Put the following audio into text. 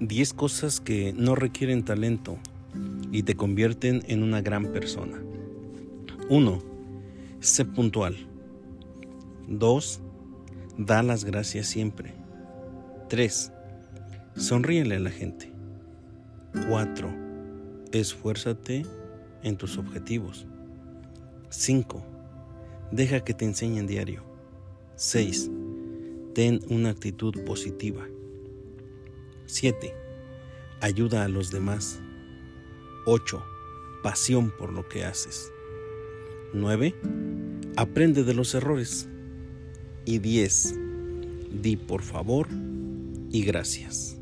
10 cosas que no requieren talento y te convierten en una gran persona. 1. Sé puntual. 2. Da las gracias siempre. 3. Sonríele a la gente. 4. Esfuérzate en tus objetivos. 5. Deja que te enseñen diario. 6. Ten una actitud positiva. 7. Ayuda a los demás. 8. Pasión por lo que haces. 9. Aprende de los errores. Y 10. Di por favor y gracias.